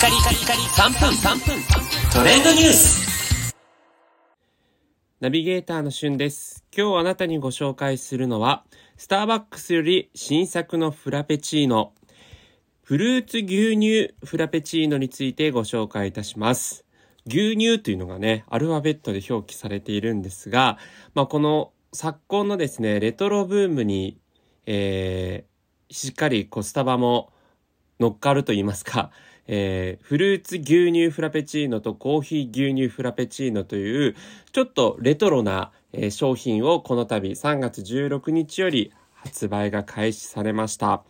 カリカリカリ3分3分トレンドニュースナビゲーターのしゅんです。今日あなたにご紹介するのは、スターバックスより新作のフラペチーノ、フルーツ牛乳フラペチーノについてご紹介いたします。牛乳というのがね、アルファベットで表記されているんですが、まあ、この昨今のですね、レトロブームに、えー、しっかりこうスタバも乗っかると言いますか、えーフルーツ牛乳フラペチーノとコーヒー牛乳フラペチーノという、ちょっとレトロな、えー商品をこの度3月16日より発売が開始されました。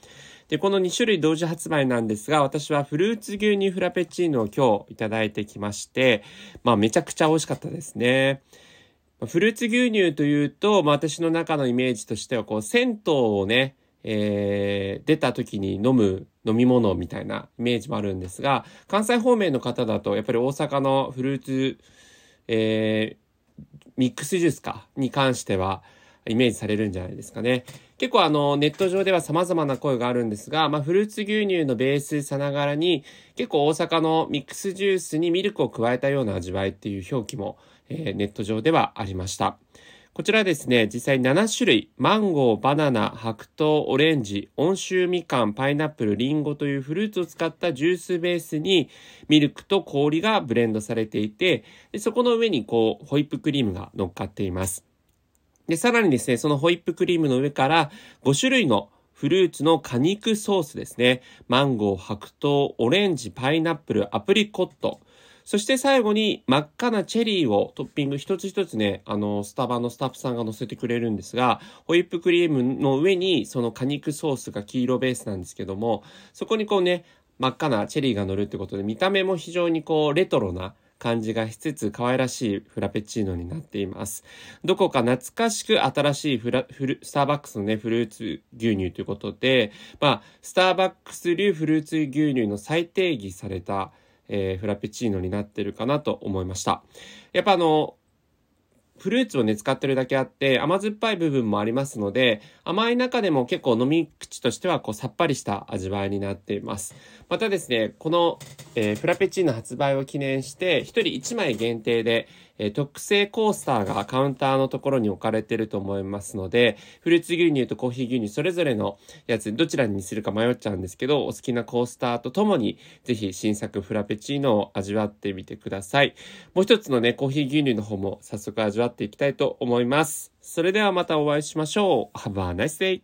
で、この2種類同時発売なんですが、私はフルーツ牛乳フラペチーノを今日いただいてきまして、まあめちゃくちゃ美味しかったですね。フルーツ牛乳というと、まあ、私の中のイメージとしては、こう、銭湯をね、えー出た時に飲む飲み物みたいなイメージもあるんですが、関西方面の方だと、やっぱり大阪のフルーツ、えーミックスジュースか、に関しては、イメージされるんじゃないですかね。結構あの、ネット上では様々な声があるんですが、まあ、フルーツ牛乳のベースさながらに、結構大阪のミックスジュースにミルクを加えたような味わいっていう表記も、えーネット上ではありました。こちらですね、実際7種類、マンゴー、バナナ、白桃、オレンジ、温州みかん、パイナップル、リンゴというフルーツを使ったジュースベースにミルクと氷がブレンドされていて、でそこの上にこう、ホイップクリームが乗っかっています。で、さらにですね、そのホイップクリームの上から5種類のフルーツの果肉ソースですね。マンゴー、白桃、オレンジ、パイナップル、アプリコット。そして最後に真っ赤なチェリーをトッピング一つ一つね、あの、スタバのスタッフさんが乗せてくれるんですが、ホイップクリームの上にその果肉ソースが黄色ベースなんですけども、そこにこうね、真っ赤なチェリーが乗るってことで、見た目も非常にこう、レトロな感じがしつつ可愛らしいフラペチーノになっています。どこか懐かしく新しいフラ、フル、スターバックスのね、フルーツ牛乳ということで、まあ、スターバックス流フルーツ牛乳の再定義された、えーフラペチーノになってるかなと思いました。やっぱあの、フルーツをね、使ってるだけあって、甘酸っぱい部分もありますので、甘い中でも結構飲み口としては、こう、さっぱりした味わいになっています。またですね、この、えーフラペチーノ発売を記念して、一人一枚限定で、えー特製コースターがカウンターのところに置かれてると思いますので、フルーツ牛乳とコーヒー牛乳それぞれのやつ、どちらにするか迷っちゃうんですけど、お好きなコースターとともに、ぜひ新作フラペチーノを味わってみてください。もう一つのね、コーヒー牛乳の方も早速味わっていきたいと思います。それではまたお会いしましょう。Have a nice day!